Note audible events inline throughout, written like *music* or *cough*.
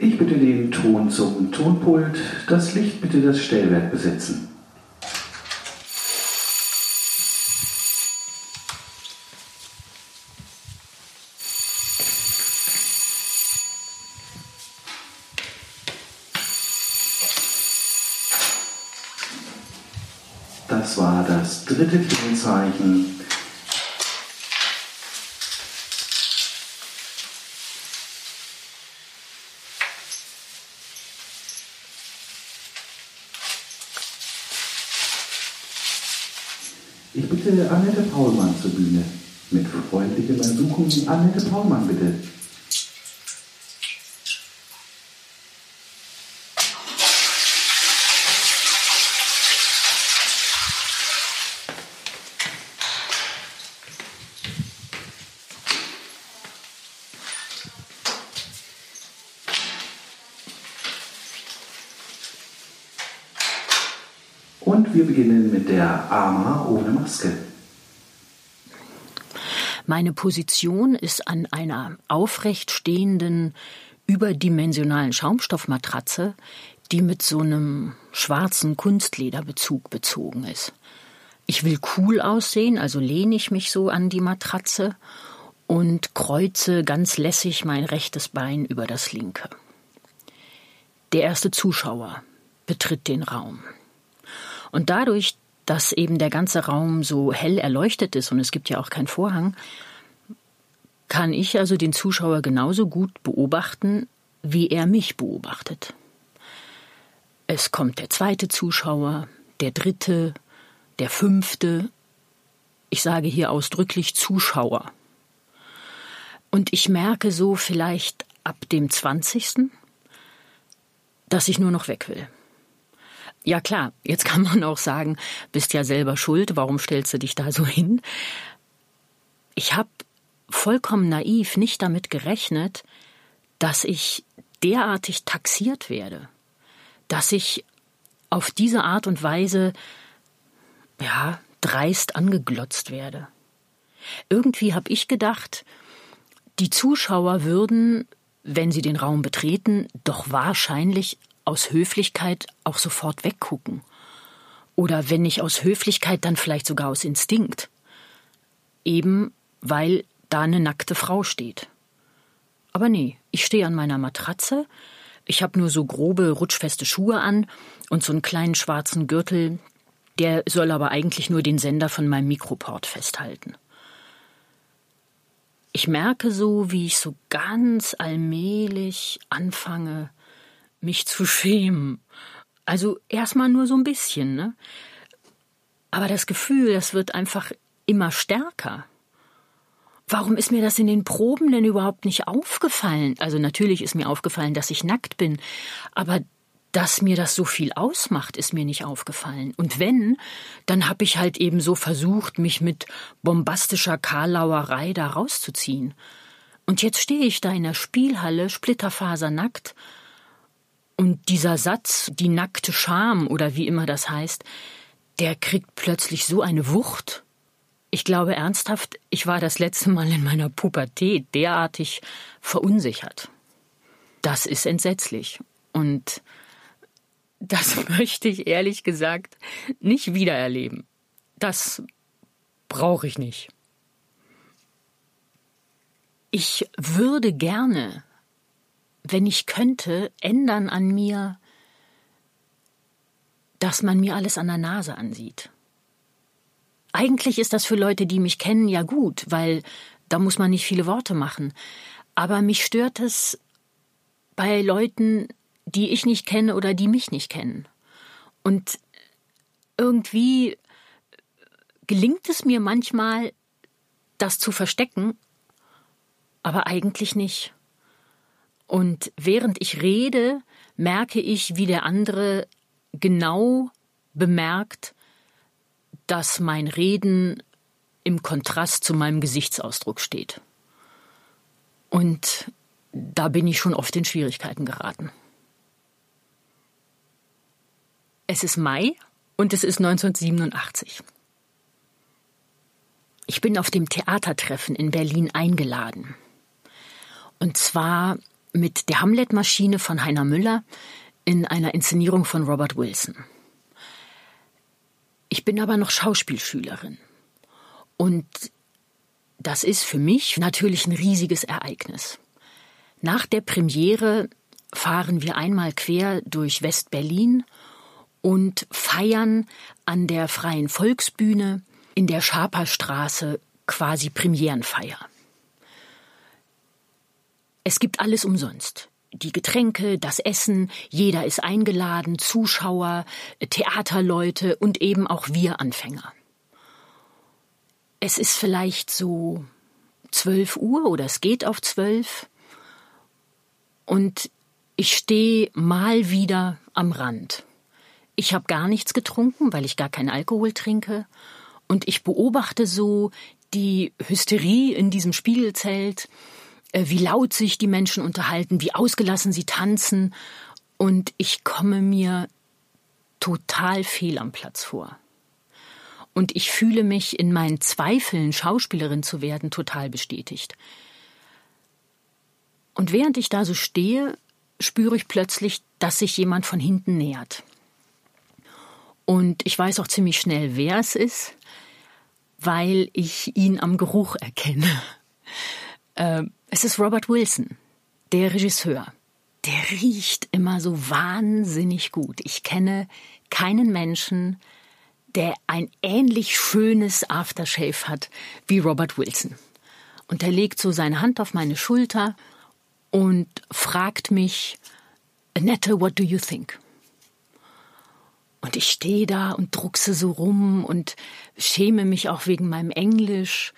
Ich bitte den Ton zum Tonpult, das Licht bitte das Stellwerk besetzen. Das war das dritte Kennzeichen Ich bitte Annette Paulmann zur Bühne. Mit freundlichem Ersuchen Annette Paulmann bitte. Und wir beginnen der Ama ohne Maske. Meine Position ist an einer aufrecht stehenden, überdimensionalen Schaumstoffmatratze, die mit so einem schwarzen Kunstlederbezug bezogen ist. Ich will cool aussehen, also lehne ich mich so an die Matratze und kreuze ganz lässig mein rechtes Bein über das linke. Der erste Zuschauer betritt den Raum. Und dadurch, dass eben der ganze Raum so hell erleuchtet ist und es gibt ja auch keinen Vorhang, kann ich also den Zuschauer genauso gut beobachten, wie er mich beobachtet. Es kommt der zweite Zuschauer, der dritte, der fünfte. Ich sage hier ausdrücklich Zuschauer. Und ich merke so vielleicht ab dem zwanzigsten, dass ich nur noch weg will. Ja klar, jetzt kann man auch sagen, bist ja selber schuld, warum stellst du dich da so hin? Ich habe vollkommen naiv nicht damit gerechnet, dass ich derartig taxiert werde, dass ich auf diese Art und Weise ja, dreist angeglotzt werde. Irgendwie habe ich gedacht, die Zuschauer würden, wenn sie den Raum betreten, doch wahrscheinlich aus Höflichkeit auch sofort weggucken. Oder wenn nicht aus Höflichkeit, dann vielleicht sogar aus Instinkt. Eben weil da eine nackte Frau steht. Aber nee, ich stehe an meiner Matratze, ich habe nur so grobe, rutschfeste Schuhe an und so einen kleinen schwarzen Gürtel, der soll aber eigentlich nur den Sender von meinem Mikroport festhalten. Ich merke so, wie ich so ganz allmählich anfange, mich zu schämen. Also erstmal nur so ein bisschen, ne? Aber das Gefühl, das wird einfach immer stärker. Warum ist mir das in den Proben denn überhaupt nicht aufgefallen? Also natürlich ist mir aufgefallen, dass ich nackt bin, aber dass mir das so viel ausmacht, ist mir nicht aufgefallen. Und wenn, dann habe ich halt eben so versucht, mich mit bombastischer Karlauerei da rauszuziehen. Und jetzt stehe ich da in der Spielhalle, splitterfasernackt, und dieser Satz, die nackte Scham oder wie immer das heißt, der kriegt plötzlich so eine Wucht. Ich glaube ernsthaft, ich war das letzte Mal in meiner Pubertät derartig verunsichert. Das ist entsetzlich. Und das *laughs* möchte ich ehrlich gesagt nicht wiedererleben. Das brauche ich nicht. Ich würde gerne wenn ich könnte, ändern an mir, dass man mir alles an der Nase ansieht. Eigentlich ist das für Leute, die mich kennen, ja gut, weil da muss man nicht viele Worte machen. Aber mich stört es bei Leuten, die ich nicht kenne oder die mich nicht kennen. Und irgendwie gelingt es mir manchmal, das zu verstecken, aber eigentlich nicht. Und während ich rede, merke ich, wie der andere genau bemerkt, dass mein Reden im Kontrast zu meinem Gesichtsausdruck steht. Und da bin ich schon oft in Schwierigkeiten geraten. Es ist Mai und es ist 1987. Ich bin auf dem Theatertreffen in Berlin eingeladen. Und zwar mit der Hamlet-Maschine von Heiner Müller in einer Inszenierung von Robert Wilson. Ich bin aber noch Schauspielschülerin. Und das ist für mich natürlich ein riesiges Ereignis. Nach der Premiere fahren wir einmal quer durch West-Berlin und feiern an der Freien Volksbühne in der Schaperstraße quasi Premierenfeier. Es gibt alles umsonst. Die Getränke, das Essen, jeder ist eingeladen, Zuschauer, Theaterleute und eben auch wir Anfänger. Es ist vielleicht so zwölf Uhr oder es geht auf zwölf und ich stehe mal wieder am Rand. Ich habe gar nichts getrunken, weil ich gar keinen Alkohol trinke. Und ich beobachte so die Hysterie in diesem Spiegelzelt, wie laut sich die Menschen unterhalten, wie ausgelassen sie tanzen. Und ich komme mir total fehl am Platz vor. Und ich fühle mich in meinen Zweifeln, Schauspielerin zu werden, total bestätigt. Und während ich da so stehe, spüre ich plötzlich, dass sich jemand von hinten nähert. Und ich weiß auch ziemlich schnell, wer es ist, weil ich ihn am Geruch erkenne. *laughs* Es ist Robert Wilson, der Regisseur. Der riecht immer so wahnsinnig gut. Ich kenne keinen Menschen, der ein ähnlich schönes Aftershave hat wie Robert Wilson. Und er legt so seine Hand auf meine Schulter und fragt mich, Annette, what do you think? Und ich stehe da und druckse so rum und schäme mich auch wegen meinem Englisch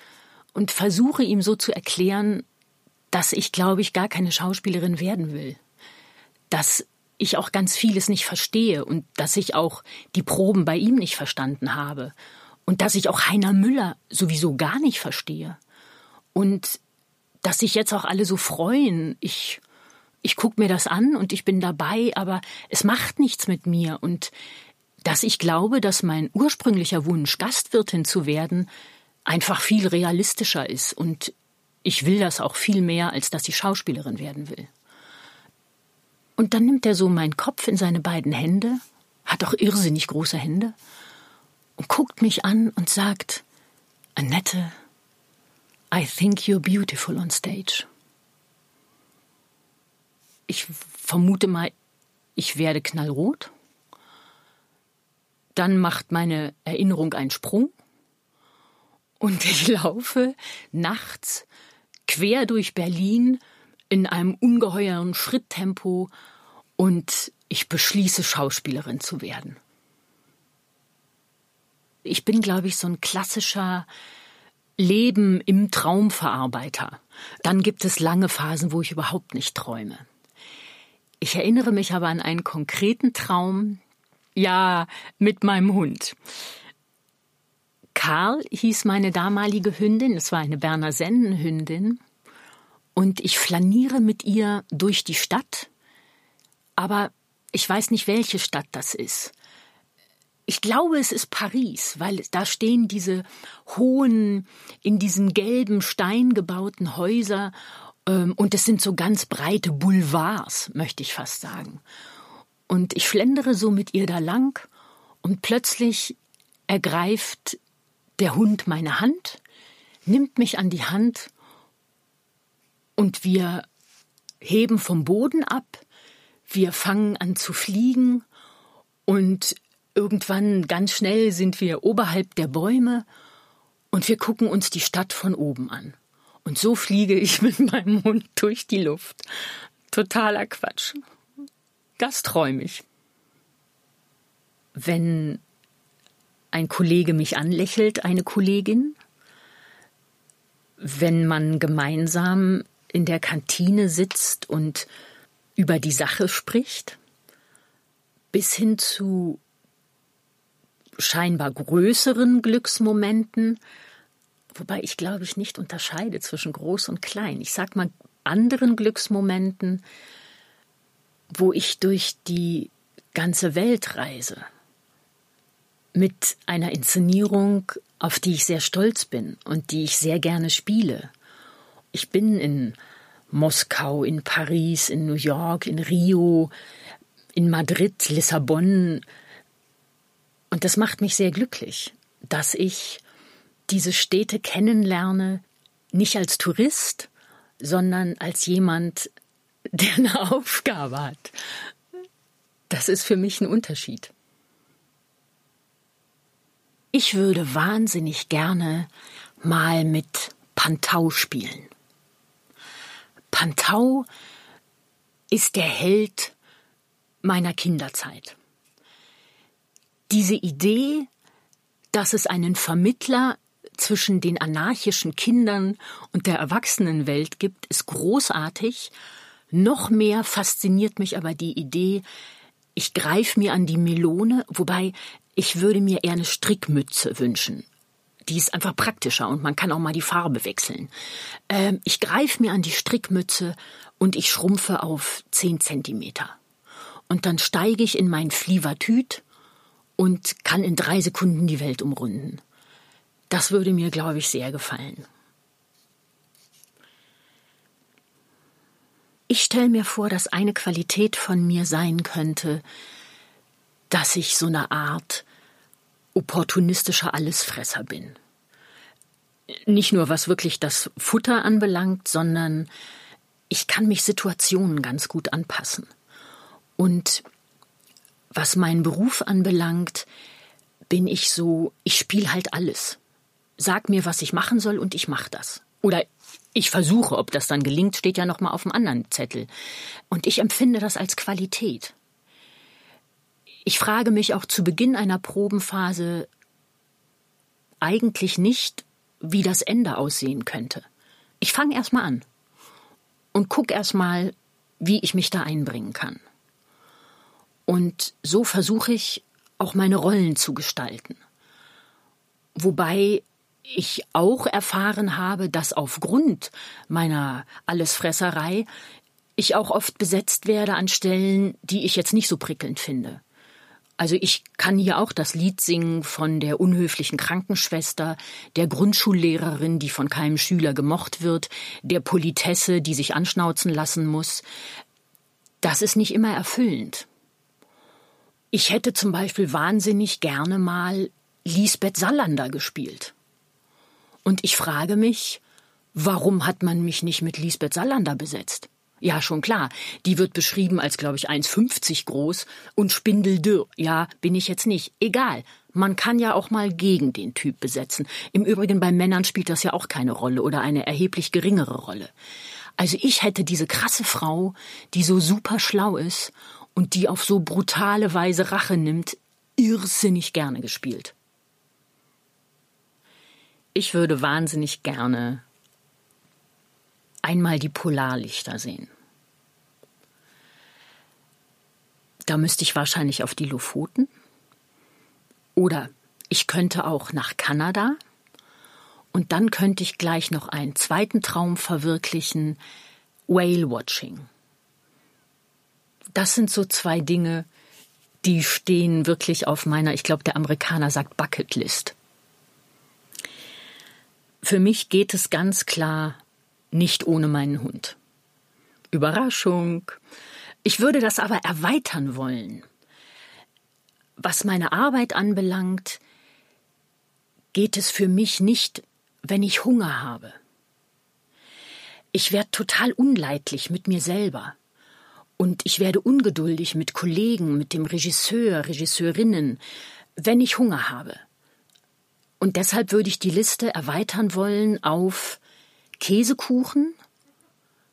und versuche ihm so zu erklären, dass ich, glaube ich, gar keine Schauspielerin werden will. Dass ich auch ganz vieles nicht verstehe und dass ich auch die Proben bei ihm nicht verstanden habe und dass ich auch Heiner Müller sowieso gar nicht verstehe und dass sich jetzt auch alle so freuen. Ich ich guck mir das an und ich bin dabei, aber es macht nichts mit mir und dass ich glaube, dass mein ursprünglicher Wunsch, Gastwirtin zu werden, einfach viel realistischer ist und ich will das auch viel mehr, als dass ich Schauspielerin werden will. Und dann nimmt er so meinen Kopf in seine beiden Hände, hat auch irrsinnig große Hände, und guckt mich an und sagt, Annette, I think you're beautiful on stage. Ich vermute mal, ich werde knallrot dann macht meine Erinnerung einen Sprung und ich *laughs* laufe nachts quer durch Berlin in einem ungeheuren Schritttempo und ich beschließe, Schauspielerin zu werden. Ich bin, glaube ich, so ein klassischer Leben im Traumverarbeiter. Dann gibt es lange Phasen, wo ich überhaupt nicht träume. Ich erinnere mich aber an einen konkreten Traum, ja, mit meinem Hund. Karl hieß meine damalige Hündin, es war eine Berner Sennenhündin, und ich flaniere mit ihr durch die Stadt, aber ich weiß nicht, welche Stadt das ist. Ich glaube, es ist Paris, weil da stehen diese hohen, in diesen gelben Stein gebauten Häuser ähm, und es sind so ganz breite Boulevards, möchte ich fast sagen. Und ich schlendere so mit ihr da lang und plötzlich ergreift der Hund meine Hand, nimmt mich an die Hand und wir heben vom Boden ab, wir fangen an zu fliegen und irgendwann ganz schnell sind wir oberhalb der Bäume und wir gucken uns die Stadt von oben an. Und so fliege ich *laughs* mit meinem Hund durch die Luft. Totaler Quatsch. Das träume ich. Wenn ein Kollege mich anlächelt, eine Kollegin, wenn man gemeinsam in der Kantine sitzt und über die Sache spricht, bis hin zu scheinbar größeren Glücksmomenten, wobei ich glaube ich nicht unterscheide zwischen groß und klein. Ich sag mal anderen Glücksmomenten, wo ich durch die ganze Welt reise. Mit einer Inszenierung, auf die ich sehr stolz bin und die ich sehr gerne spiele. Ich bin in Moskau, in Paris, in New York, in Rio, in Madrid, Lissabon. Und das macht mich sehr glücklich, dass ich diese Städte kennenlerne, nicht als Tourist, sondern als jemand, *laughs* der eine Aufgabe hat. Das ist für mich ein Unterschied. Ich würde wahnsinnig gerne mal mit Pantau spielen. Pantau ist der Held meiner Kinderzeit. Diese Idee, dass es einen Vermittler zwischen den anarchischen Kindern und der Erwachsenenwelt gibt, ist großartig. Noch mehr fasziniert mich aber die Idee, ich greife mir an die Melone, wobei ich würde mir eher eine Strickmütze wünschen. Die ist einfach praktischer und man kann auch mal die Farbe wechseln. Ähm, ich greife mir an die Strickmütze und ich schrumpfe auf zehn Zentimeter. Und dann steige ich in mein Flievertüt und kann in drei Sekunden die Welt umrunden. Das würde mir, glaube ich, sehr gefallen. Ich stelle mir vor, dass eine Qualität von mir sein könnte, dass ich so eine Art opportunistischer Allesfresser bin. Nicht nur was wirklich das Futter anbelangt, sondern ich kann mich Situationen ganz gut anpassen. Und was meinen Beruf anbelangt, bin ich so, ich spiele halt alles. Sag mir, was ich machen soll und ich mache das. Oder ich versuche, ob das dann gelingt, steht ja noch mal auf dem anderen Zettel. Und ich empfinde das als Qualität. Ich frage mich auch zu Beginn einer Probenphase eigentlich nicht, wie das Ende aussehen könnte. Ich fange erst mal an und guck erst mal, wie ich mich da einbringen kann. Und so versuche ich auch meine Rollen zu gestalten. Wobei ich auch erfahren habe, dass aufgrund meiner Allesfresserei ich auch oft besetzt werde an Stellen, die ich jetzt nicht so prickelnd finde. Also ich kann hier auch das Lied singen von der unhöflichen Krankenschwester, der Grundschullehrerin, die von keinem Schüler gemocht wird, der Politesse, die sich anschnauzen lassen muss. Das ist nicht immer erfüllend. Ich hätte zum Beispiel wahnsinnig gerne mal Lisbeth Salander gespielt. Und ich frage mich, warum hat man mich nicht mit Lisbeth Salander besetzt? Ja, schon klar. Die wird beschrieben als, glaube ich, 1,50 groß und spindeldürr. Ja, bin ich jetzt nicht. Egal. Man kann ja auch mal gegen den Typ besetzen. Im Übrigen bei Männern spielt das ja auch keine Rolle oder eine erheblich geringere Rolle. Also ich hätte diese krasse Frau, die so super schlau ist und die auf so brutale Weise Rache nimmt, irrsinnig gerne gespielt. Ich würde wahnsinnig gerne einmal die Polarlichter sehen. Da müsste ich wahrscheinlich auf die Lofoten. Oder ich könnte auch nach Kanada. Und dann könnte ich gleich noch einen zweiten Traum verwirklichen, Whale Watching. Das sind so zwei Dinge, die stehen wirklich auf meiner, ich glaube, der Amerikaner sagt Bucketlist. Für mich geht es ganz klar nicht ohne meinen Hund. Überraschung. Ich würde das aber erweitern wollen. Was meine Arbeit anbelangt, geht es für mich nicht, wenn ich Hunger habe. Ich werde total unleidlich mit mir selber. Und ich werde ungeduldig mit Kollegen, mit dem Regisseur, Regisseurinnen, wenn ich Hunger habe. Und deshalb würde ich die Liste erweitern wollen auf Käsekuchen,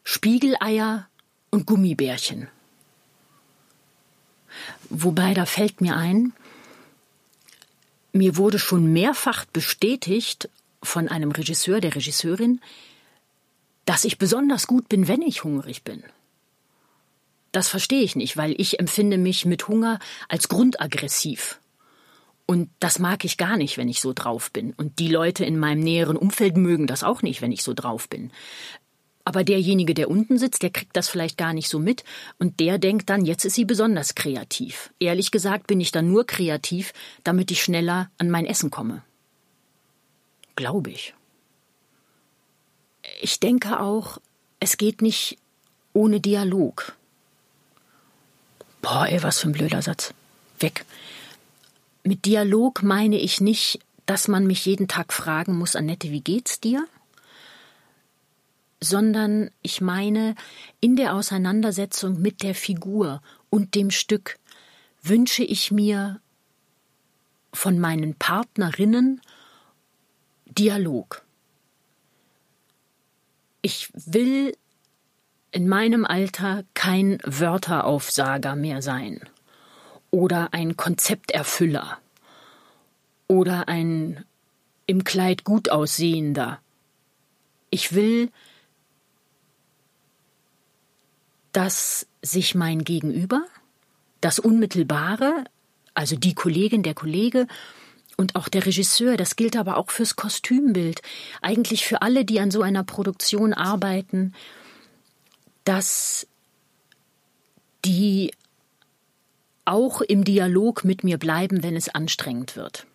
Spiegeleier und Gummibärchen. Wobei da fällt mir ein, mir wurde schon mehrfach bestätigt von einem Regisseur, der Regisseurin, dass ich besonders gut bin, wenn ich hungrig bin. Das verstehe ich nicht, weil ich empfinde mich mit Hunger als grundaggressiv. Und das mag ich gar nicht, wenn ich so drauf bin. Und die Leute in meinem näheren Umfeld mögen das auch nicht, wenn ich so drauf bin. Aber derjenige, der unten sitzt, der kriegt das vielleicht gar nicht so mit und der denkt dann, jetzt ist sie besonders kreativ. Ehrlich gesagt bin ich dann nur kreativ, damit ich schneller an mein Essen komme. Glaube ich. Ich denke auch, es geht nicht ohne Dialog. Boah, ey, was für ein blöder Satz. Weg. Mit Dialog meine ich nicht, dass man mich jeden Tag fragen muss, Annette, wie geht's dir? Sondern ich meine, in der Auseinandersetzung mit der Figur und dem Stück wünsche ich mir von meinen Partnerinnen Dialog. Ich will in meinem Alter kein Wörteraufsager mehr sein oder ein Konzepterfüller oder ein im Kleid gut aussehender. Ich will, dass sich mein Gegenüber, das Unmittelbare, also die Kollegin, der Kollege und auch der Regisseur, das gilt aber auch fürs Kostümbild, eigentlich für alle, die an so einer Produktion arbeiten, dass die auch im Dialog mit mir bleiben, wenn es anstrengend wird.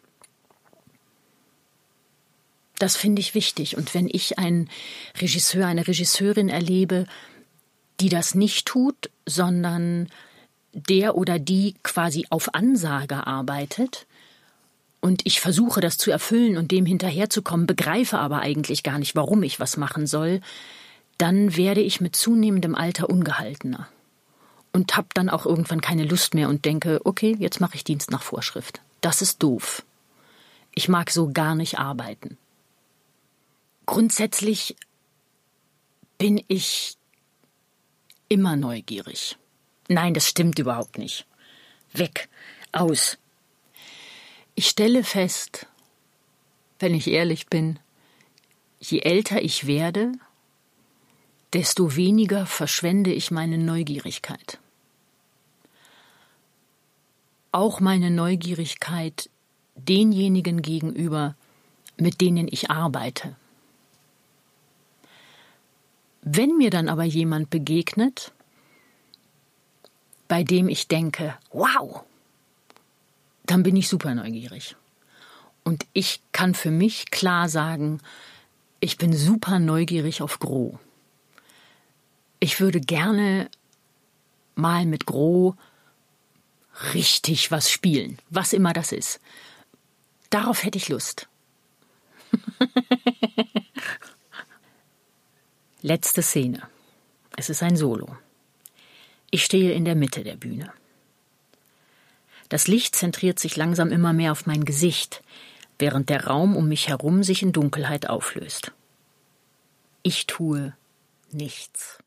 Das finde ich wichtig. Und wenn ich einen Regisseur, eine Regisseurin erlebe, die das nicht tut, sondern der oder die quasi auf Ansage arbeitet, und ich versuche das zu erfüllen und dem hinterherzukommen, begreife aber eigentlich gar nicht, warum ich was machen soll, dann werde ich mit zunehmendem Alter ungehaltener und habe dann auch irgendwann keine Lust mehr und denke, okay, jetzt mache ich Dienst nach Vorschrift. Das ist doof. Ich mag so gar nicht arbeiten. Grundsätzlich bin ich immer neugierig. Nein, das stimmt überhaupt nicht. Weg, aus. Ich stelle fest, wenn ich ehrlich bin, je älter ich werde, desto weniger verschwende ich meine Neugierigkeit. Auch meine Neugierigkeit denjenigen gegenüber, mit denen ich arbeite. Wenn mir dann aber jemand begegnet, bei dem ich denke, wow, dann bin ich super neugierig. Und ich kann für mich klar sagen, ich bin super neugierig auf Gros. Ich würde gerne mal mit Gros richtig was spielen, was immer das ist. Darauf hätte ich Lust. *laughs* Letzte Szene. Es ist ein Solo. Ich stehe in der Mitte der Bühne. Das Licht zentriert sich langsam immer mehr auf mein Gesicht, während der Raum um mich herum sich in Dunkelheit auflöst. Ich tue nichts.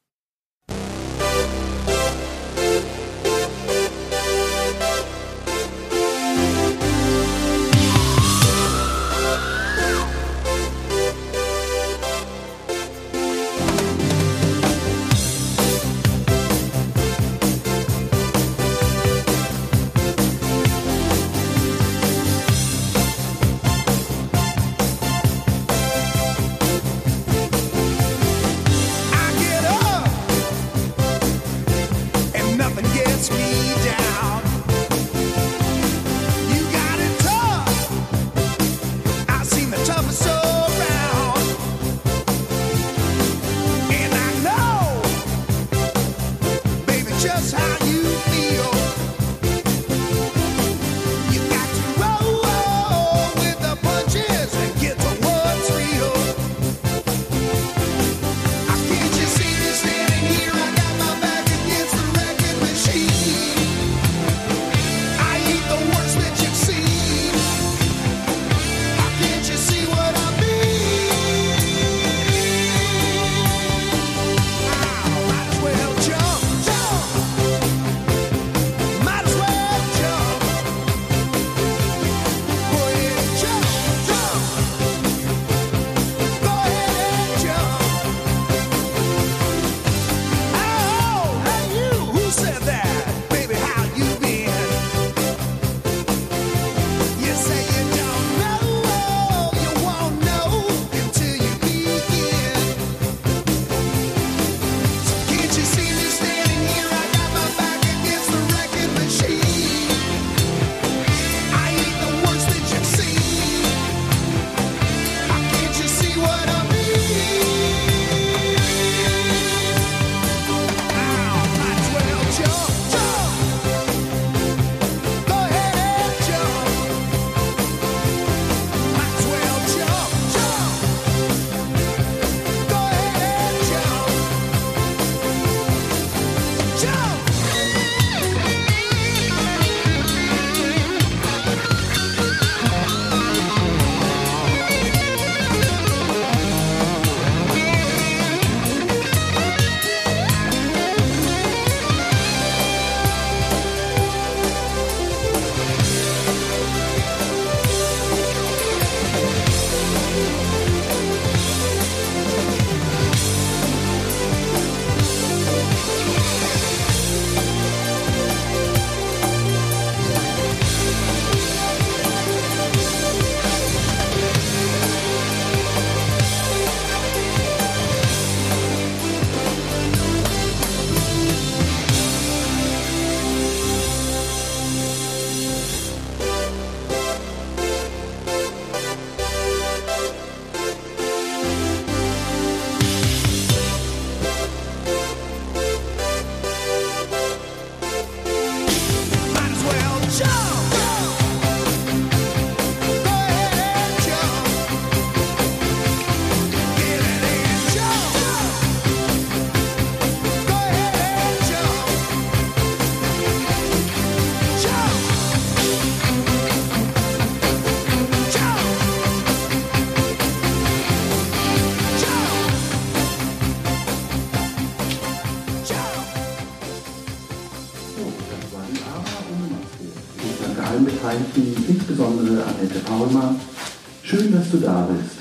Annette Paulmann. Schön, dass du da bist.